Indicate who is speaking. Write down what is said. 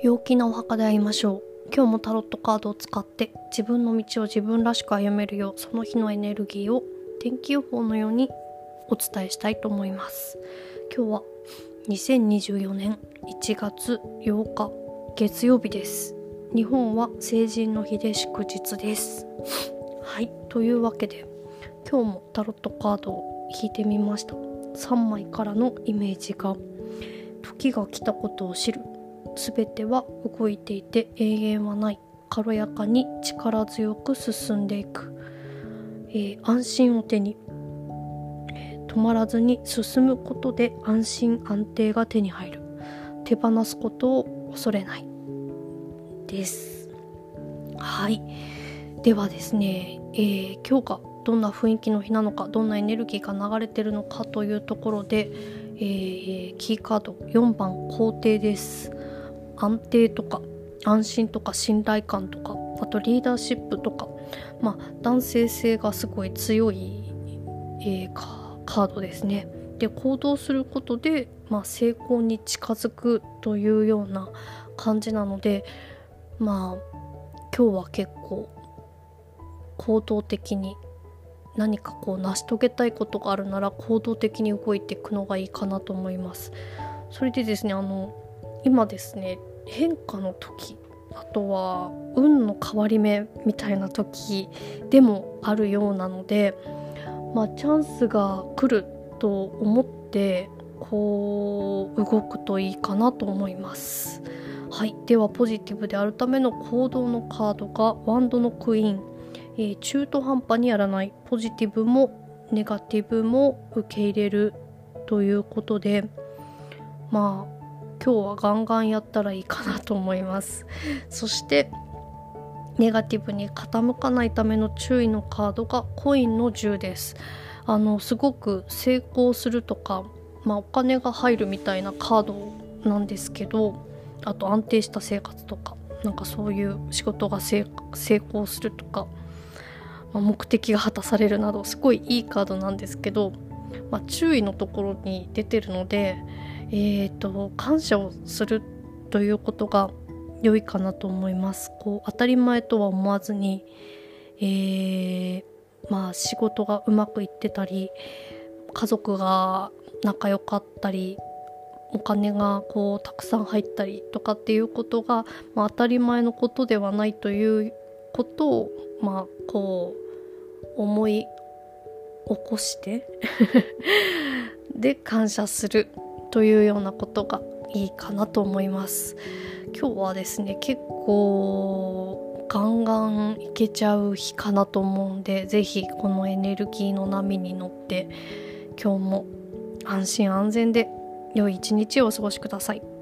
Speaker 1: 陽気なお墓で会いましょう。今日もタロットカードを使って自分の道を自分らしく歩めるようその日のエネルギーを天気予報のようにお伝えしたいと思います。今日は2024年1月8日月曜日です。日本は成人の日で祝日です。はいというわけで今日もタロットカードを引いてみました。3枚からのイメージが時が来たことを知る全ては動いていて永遠はない軽やかに力強く進んでいく、えー、安心を手に、えー、止まらずに進むことで安心安定が手に入る。手放すことを恐れない。です。はい。ではですね、えー、今日がどんな雰囲気の日なのかどんなエネルギーが流れてるのかというところで、えー、キーカード4番皇帝です。安定とか安心とか信頼感とかあとリーダーシップとか、まあ、男性性がすごい強い、えー、カードですね。で行動することで、まあ、成功に近づくというような感じなのでまあ今日は結構行動的に何かこう成し遂げたいことがあるなら行動的に動いていくのがいいかなと思います。それでですねあの今ですね変化の時あとは運の変わり目みたいな時でもあるようなのでまあチャンスが来ると思ってこう動くといいかなと思います。はい。ではポジティブであるための行動のカードがワンドのクイーン、えー、中途半端にやらない。ポジティブもネガティブも受け入れるということでまあ今日はガンガンやったらいいかなと思います。そしてネガティブに傾かないための注意のカードがコインの10です。あのすごく成功するとか、まあ、お金が入るみたいなカードなんですけどあと安定した生活とかなんかそういう仕事が成功するとか、まあ、目的が果たされるなどすごいいいカードなんですけど、まあ、注意のところに出てるのでえーと、感謝をするということが良いかなと思います。こう当たり前とは思わずに、えー、まあ、仕事がうまくいってたり家族が仲良かったりお金がこうたくさん入ったりとかっていうことが、まあ、当たり前のことではないということを、まあ、こう思い起こして で感謝するというようなことがいいかなと思います今日はですね結構ガンガンいけちゃう日かなと思うんで是非このエネルギーの波に乗って今日も安心安全で良い一日をお過ごしください。